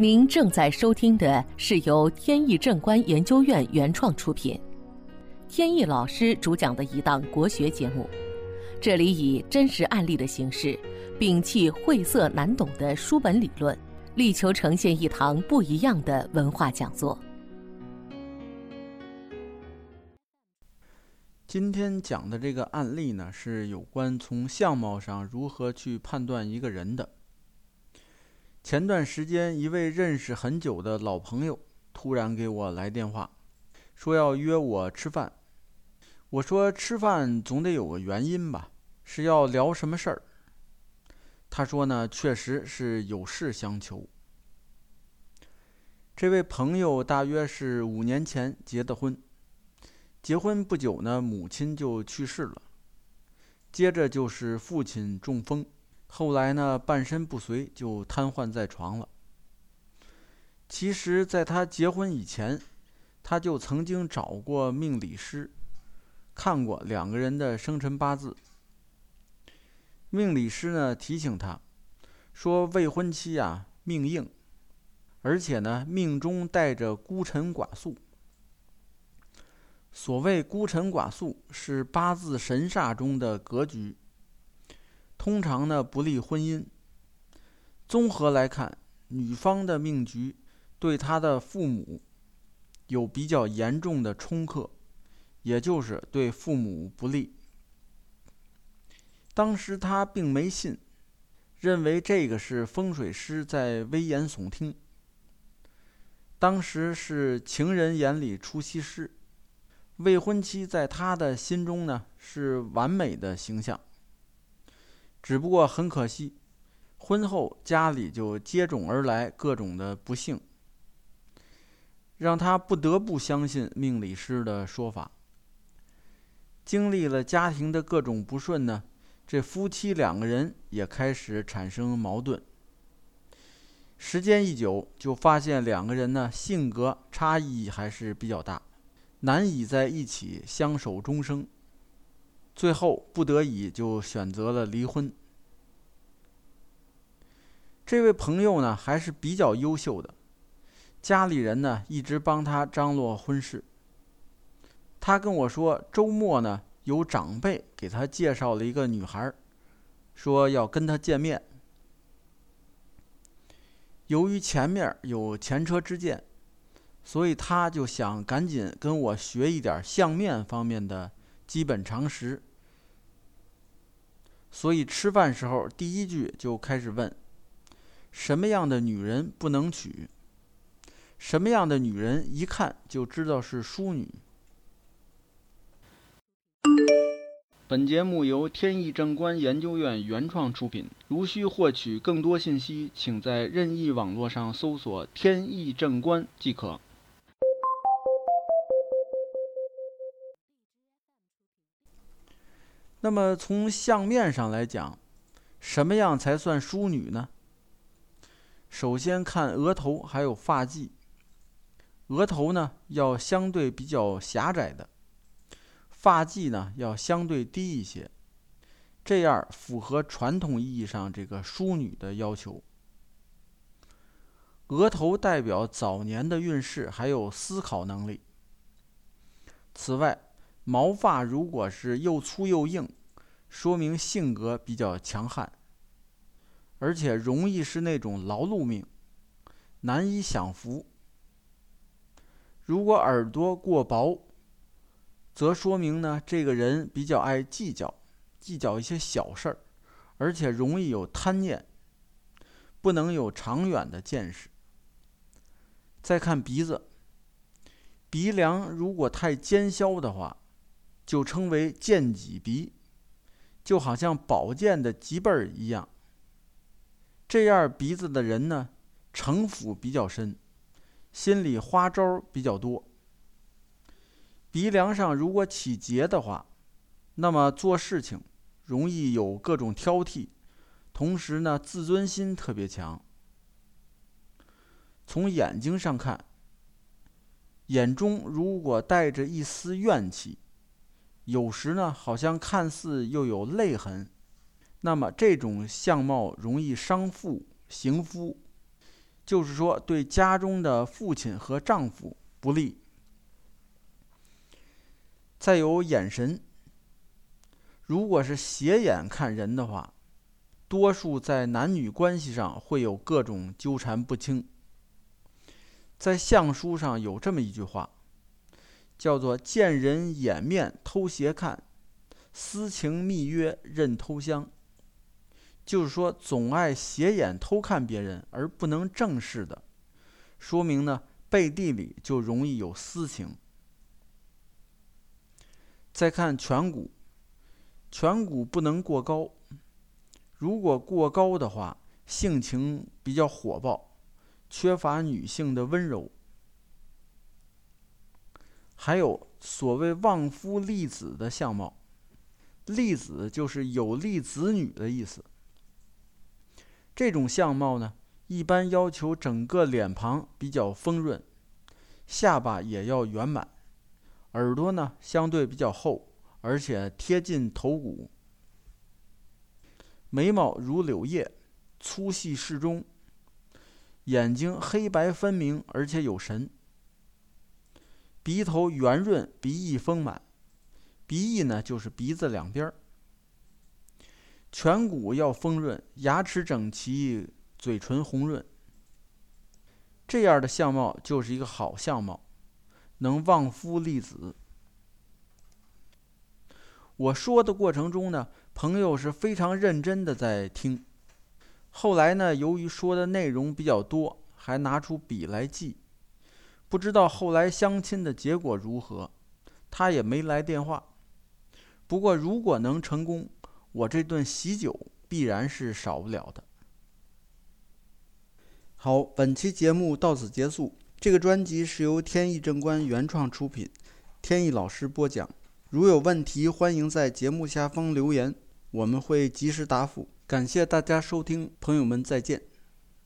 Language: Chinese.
您正在收听的是由天意正观研究院原创出品，天意老师主讲的一档国学节目。这里以真实案例的形式，摒弃晦涩难懂的书本理论，力求呈现一堂不一样的文化讲座。今天讲的这个案例呢，是有关从相貌上如何去判断一个人的。前段时间，一位认识很久的老朋友突然给我来电话，说要约我吃饭。我说吃饭总得有个原因吧，是要聊什么事儿？他说呢，确实是有事相求。这位朋友大约是五年前结的婚，结婚不久呢，母亲就去世了，接着就是父亲中风。后来呢，半身不遂，就瘫痪在床了。其实，在他结婚以前，他就曾经找过命理师，看过两个人的生辰八字。命理师呢提醒他，说未婚妻啊命硬，而且呢命中带着孤臣寡宿。所谓孤臣寡宿，是八字神煞中的格局。通常呢不利婚姻。综合来看，女方的命局对她的父母有比较严重的冲克，也就是对父母不利。当时他并没信，认为这个是风水师在危言耸听。当时是情人眼里出西施，未婚妻在他的心中呢是完美的形象。只不过很可惜，婚后家里就接踵而来各种的不幸，让他不得不相信命理师的说法。经历了家庭的各种不顺呢，这夫妻两个人也开始产生矛盾。时间一久，就发现两个人呢性格差异还是比较大，难以在一起相守终生。最后不得已就选择了离婚。这位朋友呢还是比较优秀的，家里人呢一直帮他张罗婚事。他跟我说，周末呢有长辈给他介绍了一个女孩，说要跟他见面。由于前面有前车之鉴，所以他就想赶紧跟我学一点相面方面的基本常识。所以吃饭时候，第一句就开始问：什么样的女人不能娶？什么样的女人一看就知道是淑女？本节目由天意正观研究院原创出品。如需获取更多信息，请在任意网络上搜索“天意正观”即可。那么从相面上来讲，什么样才算淑女呢？首先看额头还有发髻。额头呢要相对比较狭窄的，发髻呢要相对低一些，这样符合传统意义上这个淑女的要求。额头代表早年的运势还有思考能力。此外，毛发如果是又粗又硬，说明性格比较强悍，而且容易是那种劳碌命，难以享福。如果耳朵过薄，则说明呢这个人比较爱计较，计较一些小事儿，而且容易有贪念，不能有长远的见识。再看鼻子，鼻梁如果太尖削的话。就称为剑脊鼻，就好像宝剑的脊背儿一样。这样鼻子的人呢，城府比较深，心里花招比较多。鼻梁上如果起结的话，那么做事情容易有各种挑剔，同时呢，自尊心特别强。从眼睛上看，眼中如果带着一丝怨气。有时呢，好像看似又有泪痕，那么这种相貌容易伤父行夫，就是说对家中的父亲和丈夫不利。再有眼神，如果是斜眼看人的话，多数在男女关系上会有各种纠缠不清。在相书上有这么一句话，叫做“见人掩面偷斜看，私情密约任偷香”。就是说，总爱斜眼偷看别人而不能正视的，说明呢背地里就容易有私情。再看颧骨，颧骨不能过高，如果过高的话，性情比较火爆。缺乏女性的温柔，还有所谓旺夫利子的相貌，利子就是有利子女的意思。这种相貌呢，一般要求整个脸庞比较丰润，下巴也要圆满，耳朵呢相对比较厚，而且贴近头骨，眉毛如柳叶，粗细适中。眼睛黑白分明，而且有神。鼻头圆润，鼻翼丰满。鼻翼呢，就是鼻子两边儿。颧骨要丰润，牙齿整齐，嘴唇红润。这样的相貌就是一个好相貌，能旺夫利子。我说的过程中呢，朋友是非常认真的在听。后来呢，由于说的内容比较多，还拿出笔来记，不知道后来相亲的结果如何。他也没来电话。不过如果能成功，我这顿喜酒必然是少不了的。好，本期节目到此结束。这个专辑是由天意正观原创出品，天意老师播讲。如有问题，欢迎在节目下方留言，我们会及时答复。感谢大家收听，朋友们再见。